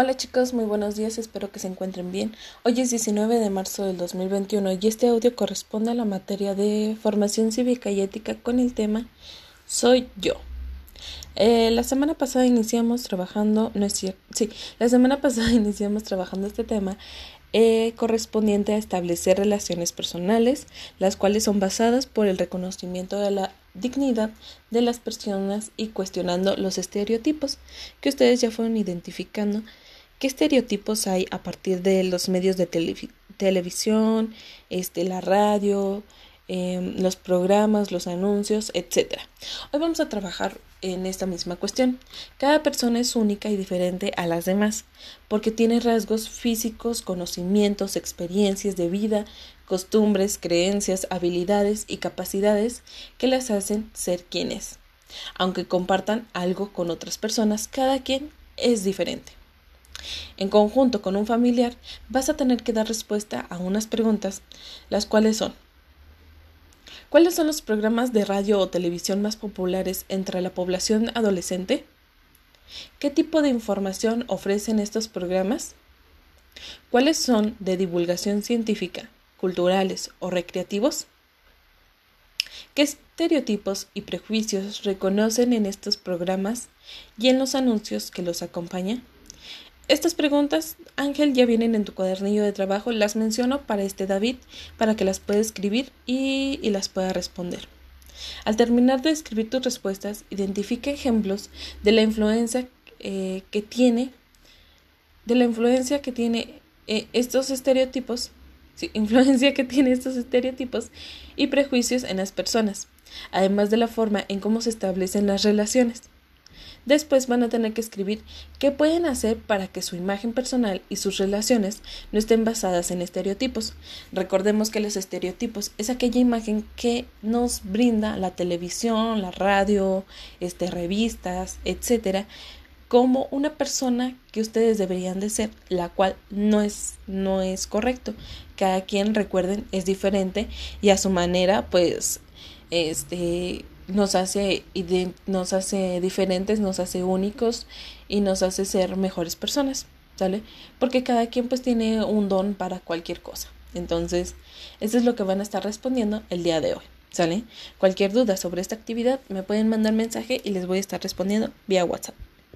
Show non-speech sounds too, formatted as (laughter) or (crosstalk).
Hola chicos, muy buenos días, espero que se encuentren bien. Hoy es 19 de marzo del 2021 y este audio corresponde a la materia de formación cívica y ética con el tema Soy yo. Eh, la semana pasada iniciamos trabajando, no es cierto, sí, la semana (laughs) pasada iniciamos trabajando este tema eh, correspondiente a establecer relaciones personales, las cuales son basadas por el reconocimiento de la dignidad de las personas y cuestionando los estereotipos que ustedes ya fueron identificando ¿Qué estereotipos hay a partir de los medios de televisión, este, la radio, em, los programas, los anuncios, etcétera? Hoy vamos a trabajar en esta misma cuestión. Cada persona es única y diferente a las demás, porque tiene rasgos físicos, conocimientos, experiencias de vida, costumbres, creencias, habilidades y capacidades que las hacen ser quienes. Aunque compartan algo con otras personas, cada quien es diferente. En conjunto con un familiar, vas a tener que dar respuesta a unas preguntas, las cuales son ¿Cuáles son los programas de radio o televisión más populares entre la población adolescente? ¿Qué tipo de información ofrecen estos programas? ¿Cuáles son de divulgación científica, culturales o recreativos? ¿Qué estereotipos y prejuicios reconocen en estos programas y en los anuncios que los acompañan? Estas preguntas, Ángel, ya vienen en tu cuadernillo de trabajo. Las menciono para este David, para que las pueda escribir y, las pueda responder. Al terminar de escribir tus respuestas, identifique ejemplos de la influencia eh, que tiene, de la influencia que tiene eh, estos estereotipos, (laughs) influencia que tiene estos estereotipos y prejuicios en las personas, además de la forma en cómo se establecen las relaciones. Después van a tener que escribir qué pueden hacer para que su imagen personal y sus relaciones no estén basadas en estereotipos. Recordemos que los estereotipos es aquella imagen que nos brinda la televisión, la radio, este, revistas, etcétera, como una persona que ustedes deberían de ser, la cual no es, no es correcto. Cada quien, recuerden, es diferente y a su manera, pues, este, nos hace, nos hace diferentes, nos hace únicos y nos hace ser mejores personas, ¿sale? Porque cada quien pues tiene un don para cualquier cosa. Entonces, eso es lo que van a estar respondiendo el día de hoy, ¿sale? Cualquier duda sobre esta actividad me pueden mandar mensaje y les voy a estar respondiendo vía WhatsApp.